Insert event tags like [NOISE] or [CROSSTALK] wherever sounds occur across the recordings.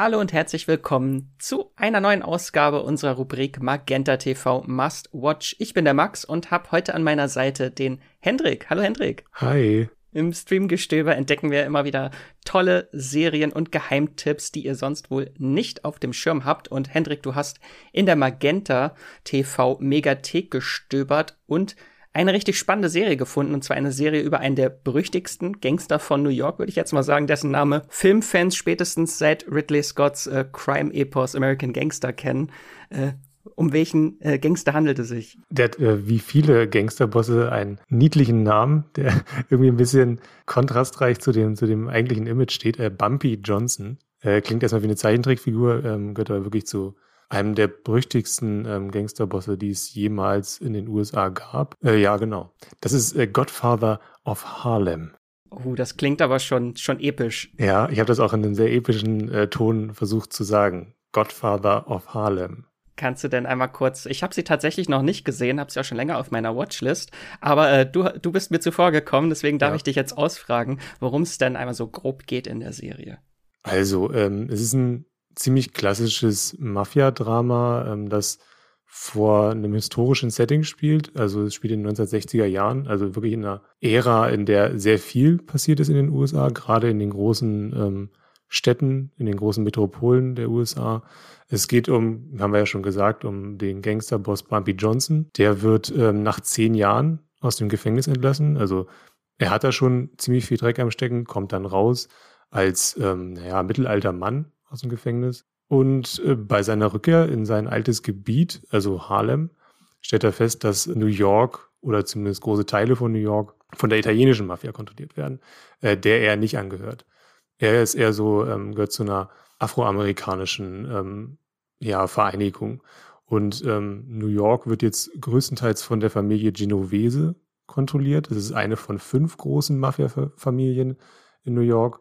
Hallo und herzlich willkommen zu einer neuen Ausgabe unserer Rubrik Magenta TV Must Watch. Ich bin der Max und habe heute an meiner Seite den Hendrik. Hallo Hendrik. Hi. Im Streamgestöber entdecken wir immer wieder tolle Serien und Geheimtipps, die ihr sonst wohl nicht auf dem Schirm habt. Und Hendrik, du hast in der Magenta TV Megathek gestöbert und eine richtig spannende Serie gefunden, und zwar eine Serie über einen der berüchtigsten Gangster von New York, würde ich jetzt mal sagen, dessen Name Filmfans spätestens seit Ridley Scotts äh, Crime-Epos American Gangster kennen. Äh, um welchen äh, Gangster handelt es sich? Der hat äh, wie viele Gangsterbosse einen niedlichen Namen, der [LAUGHS] irgendwie ein bisschen kontrastreich zu dem, zu dem eigentlichen Image steht. Äh, Bumpy Johnson. Äh, klingt erstmal wie eine Zeichentrickfigur, ähm, gehört aber wirklich zu einem der berüchtigsten ähm, Gangsterbosse, die es jemals in den USA gab. Äh, ja, genau. Das ist äh, Godfather of Harlem. Oh, das klingt aber schon, schon episch. Ja, ich habe das auch in einem sehr epischen äh, Ton versucht zu sagen. Godfather of Harlem. Kannst du denn einmal kurz, ich habe sie tatsächlich noch nicht gesehen, habe sie auch schon länger auf meiner Watchlist, aber äh, du, du bist mir zuvor gekommen, deswegen darf ja. ich dich jetzt ausfragen, worum es denn einmal so grob geht in der Serie. Also, ähm, es ist ein ziemlich klassisches Mafia-Drama, ähm, das vor einem historischen Setting spielt. Also es spielt in den 1960er Jahren, also wirklich in einer Ära, in der sehr viel passiert ist in den USA, gerade in den großen ähm, Städten, in den großen Metropolen der USA. Es geht um, haben wir ja schon gesagt, um den Gangsterboss Bumpy Johnson. Der wird ähm, nach zehn Jahren aus dem Gefängnis entlassen. Also er hat da schon ziemlich viel Dreck am Stecken, kommt dann raus als ähm, naja, mittelalter Mann aus dem Gefängnis. Und äh, bei seiner Rückkehr in sein altes Gebiet, also Harlem, stellt er fest, dass New York oder zumindest große Teile von New York von der italienischen Mafia kontrolliert werden, äh, der er nicht angehört. Er ist eher so, ähm, gehört zu einer afroamerikanischen ähm, ja, Vereinigung. Und ähm, New York wird jetzt größtenteils von der Familie Genovese kontrolliert. Das ist eine von fünf großen Mafia-Familien in New York.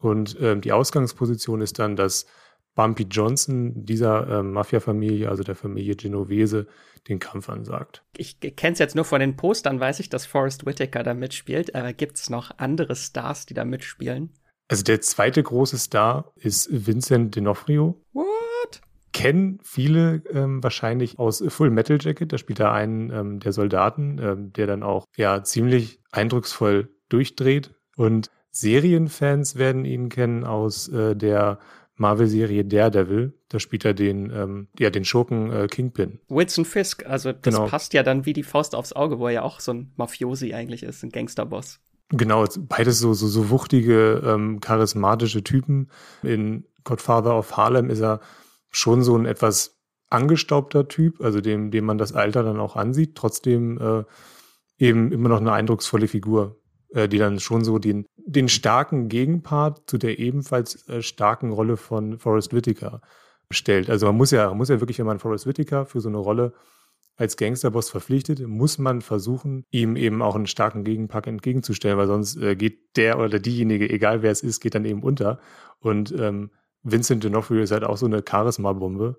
Und ähm, die Ausgangsposition ist dann, dass Bumpy Johnson dieser äh, Mafia-Familie, also der Familie Genovese, den Kampf ansagt. Ich kenne es jetzt nur von den Postern, weiß ich, dass Forrest Whitaker da mitspielt. Aber gibt es noch andere Stars, die da mitspielen? Also der zweite große Star ist Vincent D'Onofrio. What? Kennen viele ähm, wahrscheinlich aus Full Metal Jacket. Da spielt er einen ähm, der Soldaten, ähm, der dann auch ja ziemlich eindrucksvoll durchdreht. Und Serienfans werden ihn kennen aus äh, der Marvel-Serie Daredevil. Da spielt er den, ähm, ja, den Schurken äh, Kingpin. Wilson Fisk, also das genau. passt ja dann wie die Faust aufs Auge, wo er ja auch so ein Mafiosi eigentlich ist, ein Gangsterboss. Genau, beides so, so, so wuchtige, ähm, charismatische Typen. In Godfather of Harlem ist er schon so ein etwas angestaubter Typ, also dem, dem man das Alter dann auch ansieht, trotzdem äh, eben immer noch eine eindrucksvolle Figur. Äh, die dann schon so den, den starken Gegenpart zu der ebenfalls äh, starken Rolle von Forrest Whitaker stellt. Also man muss ja, muss ja wirklich, wenn man Forrest Whitaker für so eine Rolle als Gangsterboss verpflichtet, muss man versuchen, ihm eben auch einen starken Gegenpack entgegenzustellen, weil sonst äh, geht der oder diejenige, egal wer es ist, geht dann eben unter. Und ähm, Vincent D'Onofrio ist halt auch so eine Charisma-Bombe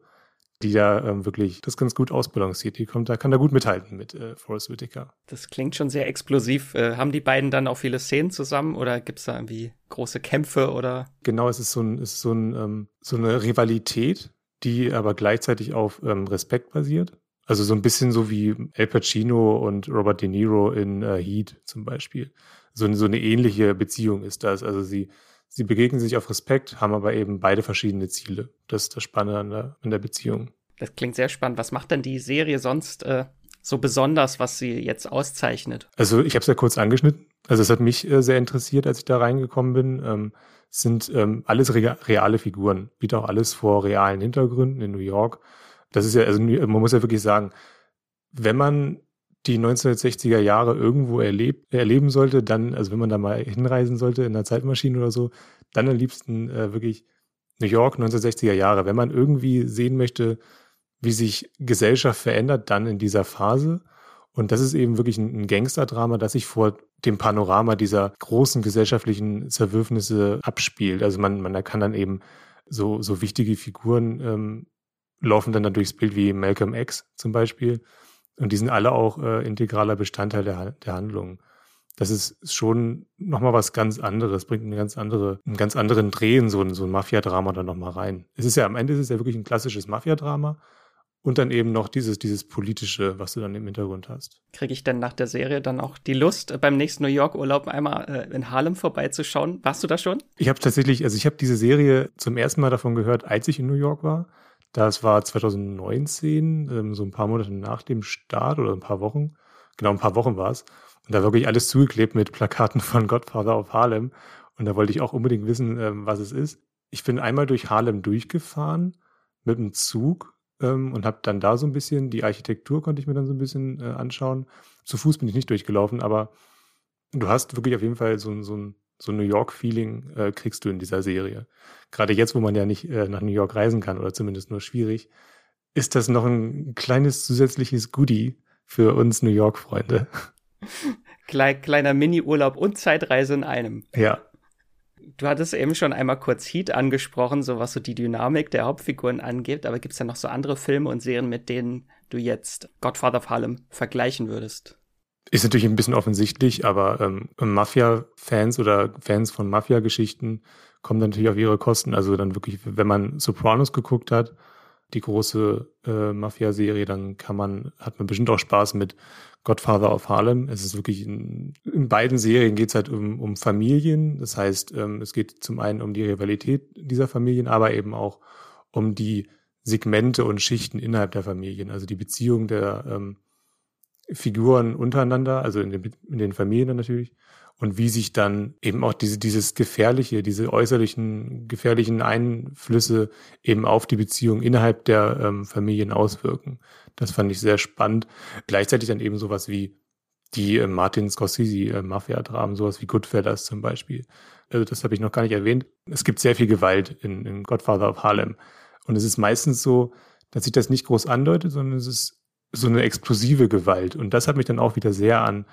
die da ähm, wirklich das ganz gut ausbalanciert. Die kommt, da kann da gut mithalten mit äh, Forrest Whitaker. Das klingt schon sehr explosiv. Äh, haben die beiden dann auch viele Szenen zusammen oder gibt es da irgendwie große Kämpfe oder? Genau, es ist so, ein, ist so, ein, ähm, so eine Rivalität, die aber gleichzeitig auf ähm, Respekt basiert. Also so ein bisschen so wie El Pacino und Robert De Niro in äh, Heat zum Beispiel. So, so eine ähnliche Beziehung ist das. Also sie Sie begegnen sich auf Respekt, haben aber eben beide verschiedene Ziele. Das ist das Spannende an der, an der Beziehung. Das klingt sehr spannend. Was macht denn die Serie sonst äh, so besonders, was sie jetzt auszeichnet? Also ich habe es ja kurz angeschnitten. Also es hat mich äh, sehr interessiert, als ich da reingekommen bin. Ähm, es sind ähm, alles re reale Figuren, bietet auch alles vor realen Hintergründen in New York. Das ist ja, also man muss ja wirklich sagen, wenn man die 1960er Jahre irgendwo erlebt, erleben sollte, dann, also wenn man da mal hinreisen sollte in einer Zeitmaschine oder so, dann am liebsten äh, wirklich New York 1960er Jahre. Wenn man irgendwie sehen möchte, wie sich Gesellschaft verändert, dann in dieser Phase. Und das ist eben wirklich ein Gangsterdrama, das sich vor dem Panorama dieser großen gesellschaftlichen Zerwürfnisse abspielt. Also man, man kann dann eben so, so wichtige Figuren ähm, laufen dann, dann durchs Bild wie Malcolm X zum Beispiel und die sind alle auch äh, integraler Bestandteil der, der Handlung. das ist schon nochmal was ganz anderes, bringt eine ganz andere, einen ganz anderen Dreh in so ein, so ein Mafia-Drama dann nochmal rein. Es ist ja, am Ende ist es ja wirklich ein klassisches Mafia-Drama und dann eben noch dieses, dieses politische, was du dann im Hintergrund hast. Kriege ich denn nach der Serie dann auch die Lust, beim nächsten New York-Urlaub einmal äh, in Harlem vorbeizuschauen? Warst du da schon? Ich habe tatsächlich, also ich habe diese Serie zum ersten Mal davon gehört, als ich in New York war. Das war 2019, ähm, so ein paar Monate nach dem Start oder ein paar Wochen. Genau, ein paar Wochen war es. Und da wirklich alles zugeklebt mit Plakaten [LAUGHS] von Godfather of Harlem. Und da wollte ich auch unbedingt wissen, ähm, was es ist. Ich bin einmal durch Harlem durchgefahren mit dem Zug ähm, und habe dann da so ein bisschen, die Architektur konnte ich mir dann so ein bisschen äh, anschauen. Zu Fuß bin ich nicht durchgelaufen, aber du hast wirklich auf jeden Fall so, so ein so New York-Feeling äh, kriegst du in dieser Serie. Gerade jetzt, wo man ja nicht äh, nach New York reisen kann oder zumindest nur schwierig, ist das noch ein kleines zusätzliches Goodie für uns New York-Freunde. [LAUGHS] Klein, kleiner Mini-Urlaub und Zeitreise in einem. Ja. Du hattest eben schon einmal kurz Heat angesprochen, so was so die Dynamik der Hauptfiguren angeht, aber gibt es ja noch so andere Filme und Serien, mit denen du jetzt Godfather of Harlem vergleichen würdest? Ist natürlich ein bisschen offensichtlich, aber ähm, Mafia-Fans oder Fans von Mafia-Geschichten kommen dann natürlich auf ihre Kosten. Also dann wirklich, wenn man Sopranos geguckt hat, die große äh, Mafia-Serie, dann kann man, hat man bestimmt auch Spaß mit Godfather of Harlem. Es ist wirklich in, in beiden Serien geht es halt um, um Familien. Das heißt, ähm, es geht zum einen um die Rivalität dieser Familien, aber eben auch um die Segmente und Schichten innerhalb der Familien, also die Beziehung der ähm, Figuren untereinander, also in den, in den Familien natürlich, und wie sich dann eben auch diese, dieses gefährliche, diese äußerlichen gefährlichen Einflüsse eben auf die Beziehung innerhalb der ähm, Familien auswirken. Das fand ich sehr spannend. Gleichzeitig dann eben sowas wie die äh, Martin Scorsese äh, Mafia-Dramen, sowas wie Goodfellas zum Beispiel. Also das habe ich noch gar nicht erwähnt. Es gibt sehr viel Gewalt in, in Godfather of Harlem. Und es ist meistens so, dass sich das nicht groß andeutet, sondern es ist so eine explosive Gewalt. Und das hat mich dann auch wieder sehr an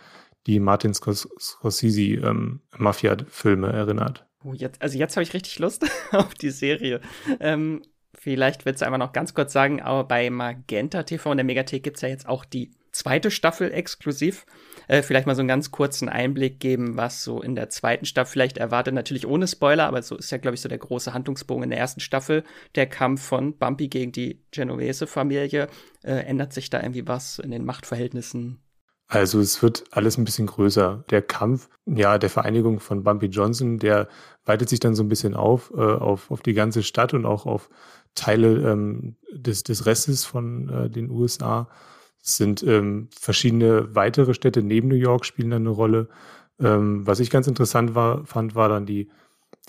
die Martin Scorsese ähm, erinnert. Oh, jetzt, also jetzt habe ich richtig Lust [LAUGHS] auf die Serie. Ähm, vielleicht willst du einfach noch ganz kurz sagen, aber bei Magenta TV und der Megathek gibt es ja jetzt auch die zweite Staffel exklusiv. Äh, vielleicht mal so einen ganz kurzen Einblick geben, was so in der zweiten Staffel vielleicht erwartet. Natürlich ohne Spoiler, aber so ist ja, glaube ich, so der große Handlungsbogen in der ersten Staffel. Der Kampf von Bumpy gegen die Genovese-Familie. Äh, ändert sich da irgendwie was in den Machtverhältnissen? Also es wird alles ein bisschen größer. Der Kampf, ja, der Vereinigung von Bumpy Johnson, der weitet sich dann so ein bisschen auf, äh, auf, auf die ganze Stadt und auch auf Teile ähm, des, des Restes von äh, den USA. Es sind ähm, verschiedene weitere Städte neben New York spielen dann eine Rolle. Ähm, was ich ganz interessant war, fand, war dann die,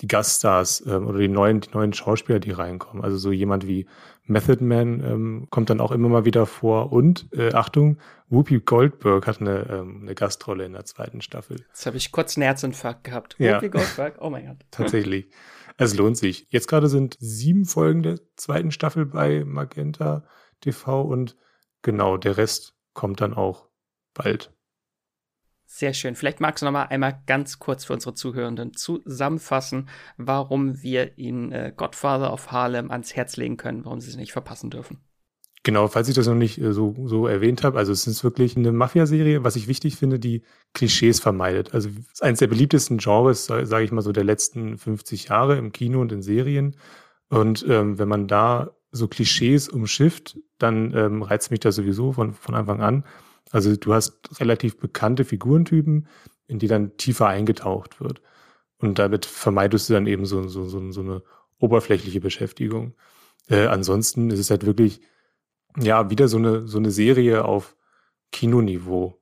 die Gaststars ähm, oder die neuen, die neuen Schauspieler, die reinkommen. Also so jemand wie Method Man ähm, kommt dann auch immer mal wieder vor. Und äh, Achtung, Whoopi Goldberg hat eine, ähm, eine Gastrolle in der zweiten Staffel. Jetzt habe ich kurz einen Herzinfarkt gehabt. Ja. Whoopi Goldberg, oh mein Gott. [LAUGHS] Tatsächlich. Es lohnt sich. Jetzt gerade sind sieben Folgen der zweiten Staffel bei Magenta TV und genau, der Rest kommt dann auch bald. Sehr schön. Vielleicht magst du noch mal einmal ganz kurz für unsere Zuhörenden zusammenfassen, warum wir ihnen äh, Godfather of Harlem ans Herz legen können, warum sie es nicht verpassen dürfen. Genau, falls ich das noch nicht äh, so, so erwähnt habe, also es ist wirklich eine Mafia-Serie, was ich wichtig finde, die Klischees vermeidet. Also es ist eines der beliebtesten Genres, sage ich mal so, der letzten 50 Jahre im Kino und in Serien. Und ähm, wenn man da so Klischees umschifft, dann ähm, reizt mich das sowieso von, von Anfang an. Also du hast relativ bekannte Figurentypen, in die dann tiefer eingetaucht wird. Und damit vermeidest du dann eben so, so, so, so eine oberflächliche Beschäftigung. Äh, ansonsten ist es halt wirklich, ja, wieder so eine, so eine Serie auf Kinoniveau.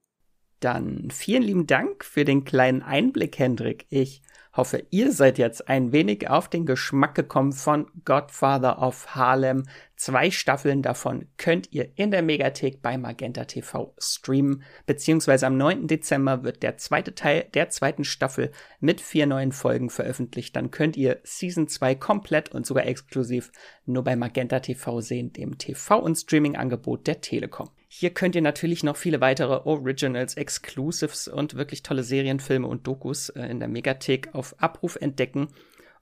Dann vielen lieben Dank für den kleinen Einblick, Hendrik. Ich hoffe, ihr seid jetzt ein wenig auf den Geschmack gekommen von Godfather of Harlem. Zwei Staffeln davon könnt ihr in der Megathek bei Magenta TV streamen, beziehungsweise am 9. Dezember wird der zweite Teil der zweiten Staffel mit vier neuen Folgen veröffentlicht. Dann könnt ihr Season 2 komplett und sogar exklusiv nur bei Magenta TV sehen, dem TV- und Streaming-Angebot der Telekom. Hier könnt ihr natürlich noch viele weitere Originals, Exclusives und wirklich tolle Serienfilme und Dokus äh, in der Megathek auf Abruf entdecken.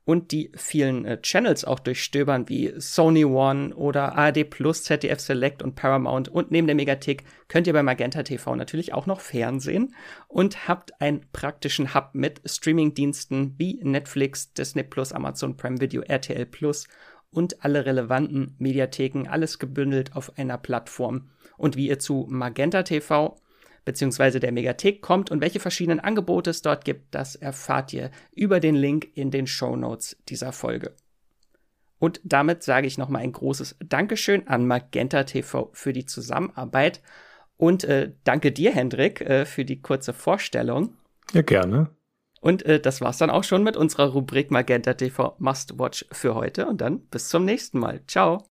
Und die vielen äh, Channels auch durchstöbern, wie Sony One oder ARD Plus, ZDF Select und Paramount. Und neben der Megathek könnt ihr bei Magenta TV natürlich auch noch Fernsehen und habt einen praktischen Hub mit Streamingdiensten wie Netflix, Disney Plus, Amazon Prime Video, RTL Plus und alle relevanten Mediatheken, alles gebündelt auf einer Plattform. Und wie ihr zu Magenta TV bzw. der Megathek kommt und welche verschiedenen Angebote es dort gibt, das erfahrt ihr über den Link in den Show Notes dieser Folge. Und damit sage ich nochmal ein großes Dankeschön an Magenta TV für die Zusammenarbeit und äh, danke dir, Hendrik, äh, für die kurze Vorstellung. Ja, gerne. Und äh, das war's dann auch schon mit unserer Rubrik Magenta TV Must Watch für heute und dann bis zum nächsten Mal. Ciao.